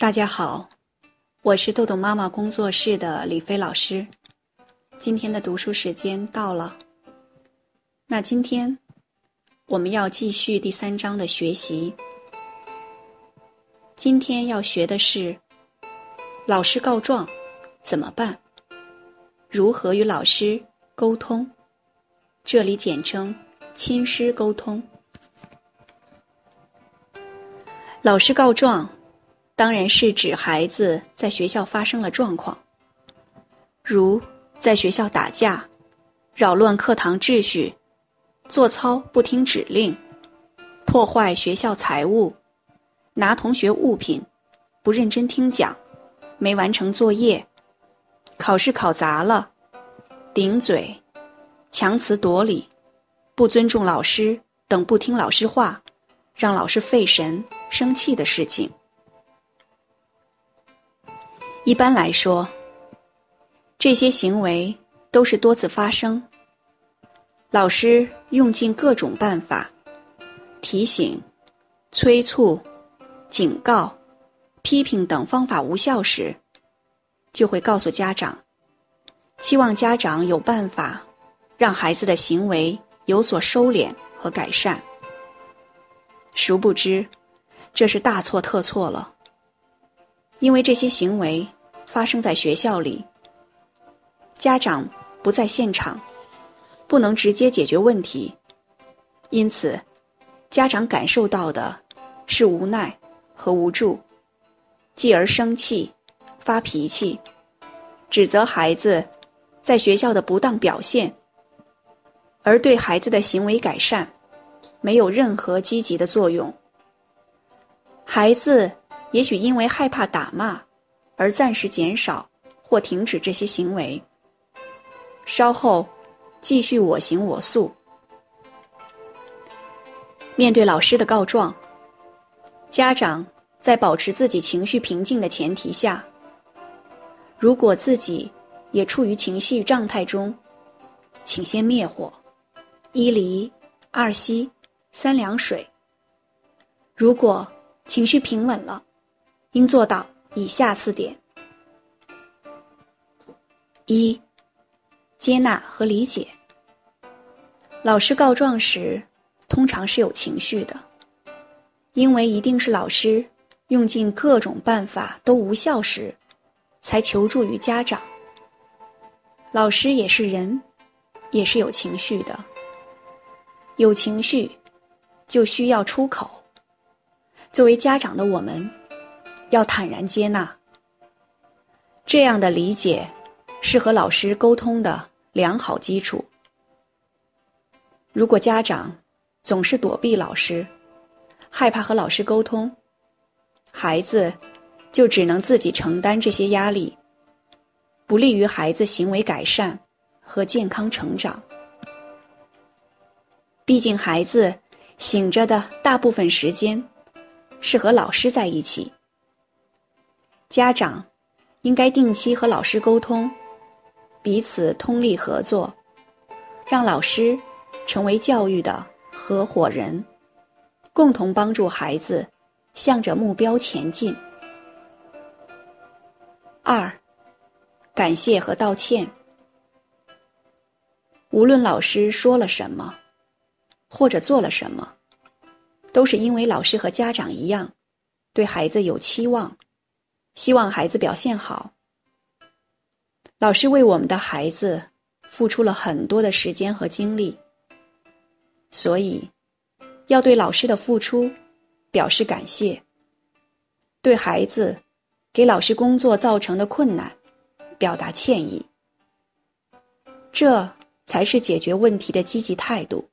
大家好，我是豆豆妈妈工作室的李飞老师。今天的读书时间到了，那今天我们要继续第三章的学习。今天要学的是老师告状怎么办？如何与老师沟通？这里简称亲师沟通。老师告状。当然是指孩子在学校发生了状况，如在学校打架、扰乱课堂秩序、做操不听指令、破坏学校财物、拿同学物品、不认真听讲、没完成作业、考试考砸了、顶嘴、强词夺理、不尊重老师等不听老师话、让老师费神生气的事情。一般来说，这些行为都是多次发生。老师用尽各种办法，提醒、催促、警告、批评等方法无效时，就会告诉家长，期望家长有办法让孩子的行为有所收敛和改善。殊不知，这是大错特错了，因为这些行为。发生在学校里，家长不在现场，不能直接解决问题，因此，家长感受到的是无奈和无助，继而生气、发脾气，指责孩子在学校的不当表现，而对孩子的行为改善没有任何积极的作用。孩子也许因为害怕打骂。而暂时减少或停止这些行为，稍后继续我行我素。面对老师的告状，家长在保持自己情绪平静的前提下，如果自己也处于情绪状态中，请先灭火，一离二息三凉水。如果情绪平稳了，应做到。以下四点：一、接纳和理解。老师告状时，通常是有情绪的，因为一定是老师用尽各种办法都无效时，才求助于家长。老师也是人，也是有情绪的。有情绪，就需要出口。作为家长的我们。要坦然接纳，这样的理解是和老师沟通的良好基础。如果家长总是躲避老师，害怕和老师沟通，孩子就只能自己承担这些压力，不利于孩子行为改善和健康成长。毕竟，孩子醒着的大部分时间是和老师在一起。家长应该定期和老师沟通，彼此通力合作，让老师成为教育的合伙人，共同帮助孩子向着目标前进。二，感谢和道歉。无论老师说了什么，或者做了什么，都是因为老师和家长一样，对孩子有期望。希望孩子表现好。老师为我们的孩子付出了很多的时间和精力，所以要对老师的付出表示感谢。对孩子给老师工作造成的困难表达歉意，这才是解决问题的积极态度。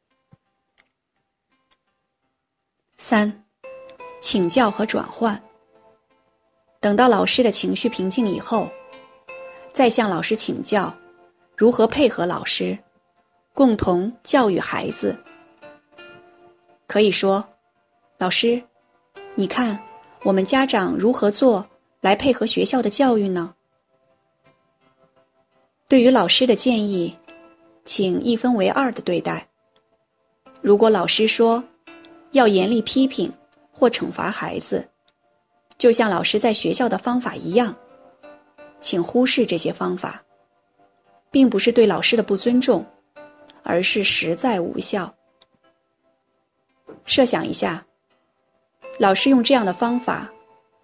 三，请教和转换。等到老师的情绪平静以后，再向老师请教如何配合老师，共同教育孩子。可以说，老师，你看我们家长如何做来配合学校的教育呢？对于老师的建议，请一分为二的对待。如果老师说要严厉批评或惩罚孩子，就像老师在学校的方法一样，请忽视这些方法，并不是对老师的不尊重，而是实在无效。设想一下，老师用这样的方法，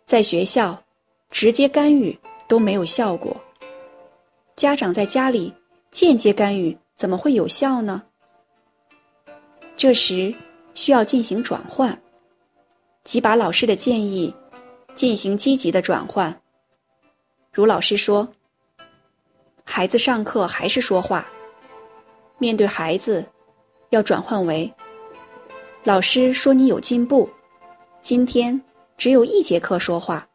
在学校直接干预都没有效果，家长在家里间接干预怎么会有效呢？这时需要进行转换，即把老师的建议进行积极的转换。如老师说，孩子上课还是说话，面对孩子，要转换为。老师说：“你有进步，今天只有一节课说话，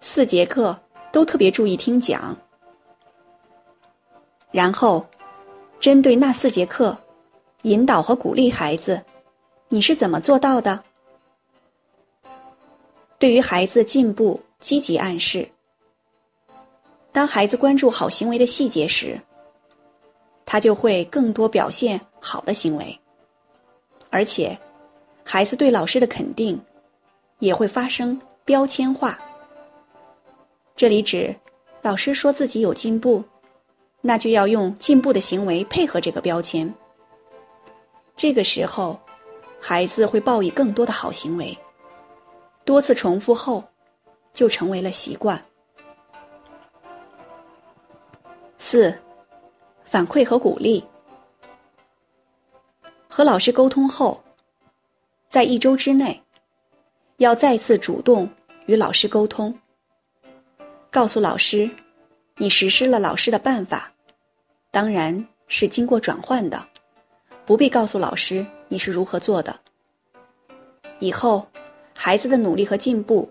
四节课都特别注意听讲。然后，针对那四节课，引导和鼓励孩子，你是怎么做到的？对于孩子进步，积极暗示。当孩子关注好行为的细节时，他就会更多表现好的行为，而且。”孩子对老师的肯定，也会发生标签化。这里指，老师说自己有进步，那就要用进步的行为配合这个标签。这个时候，孩子会报以更多的好行为，多次重复后，就成为了习惯。四，反馈和鼓励，和老师沟通后。在一周之内，要再次主动与老师沟通，告诉老师，你实施了老师的办法，当然是经过转换的，不必告诉老师你是如何做的。以后，孩子的努力和进步，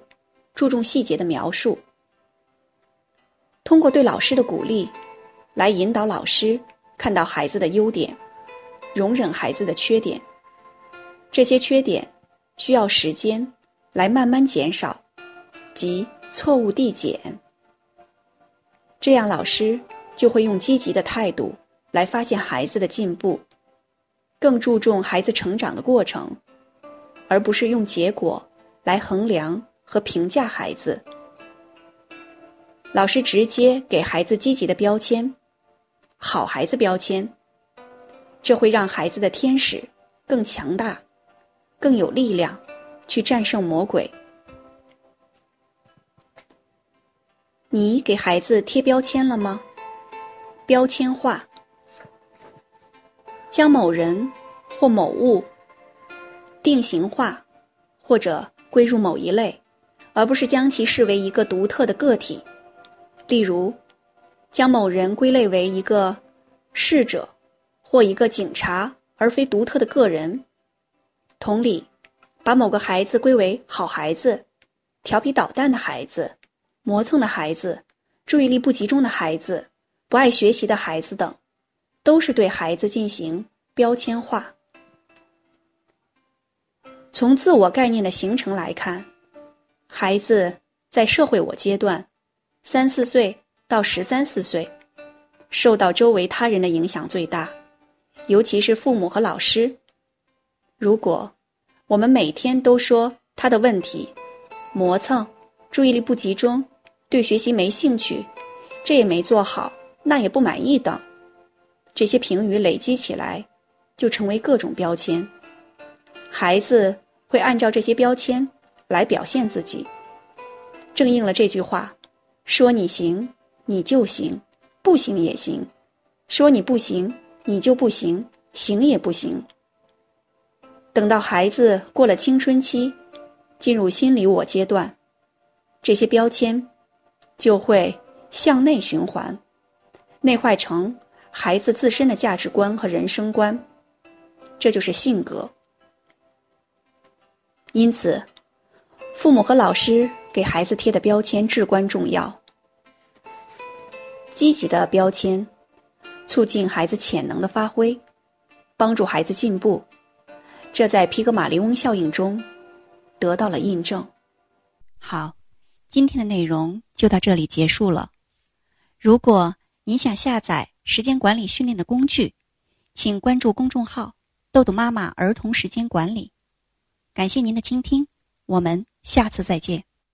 注重细节的描述，通过对老师的鼓励，来引导老师看到孩子的优点，容忍孩子的缺点。这些缺点需要时间来慢慢减少，即错误递减。这样老师就会用积极的态度来发现孩子的进步，更注重孩子成长的过程，而不是用结果来衡量和评价孩子。老师直接给孩子积极的标签，好孩子标签，这会让孩子的天使更强大。更有力量去战胜魔鬼。你给孩子贴标签了吗？标签化，将某人或某物定型化，或者归入某一类，而不是将其视为一个独特的个体。例如，将某人归类为一个逝者或一个警察，而非独特的个人。同理，把某个孩子归为好孩子、调皮捣蛋的孩子、磨蹭的孩子、注意力不集中的孩子、不爱学习的孩子等，都是对孩子进行标签化。从自我概念的形成来看，孩子在社会我阶段，三四岁到十三四岁，受到周围他人的影响最大，尤其是父母和老师。如果我们每天都说他的问题，磨蹭，注意力不集中，对学习没兴趣，这也没做好，那也不满意等，这些评语累积起来，就成为各种标签。孩子会按照这些标签来表现自己，正应了这句话：说你行，你就行；不行也行；说你不行，你就不行；行也不行。等到孩子过了青春期，进入心理我阶段，这些标签就会向内循环，内化成孩子自身的价值观和人生观，这就是性格。因此，父母和老师给孩子贴的标签至关重要。积极的标签，促进孩子潜能的发挥，帮助孩子进步。这在皮格马利翁效应中得到了印证。好，今天的内容就到这里结束了。如果您想下载时间管理训练的工具，请关注公众号“豆豆妈妈儿童时间管理”。感谢您的倾听，我们下次再见。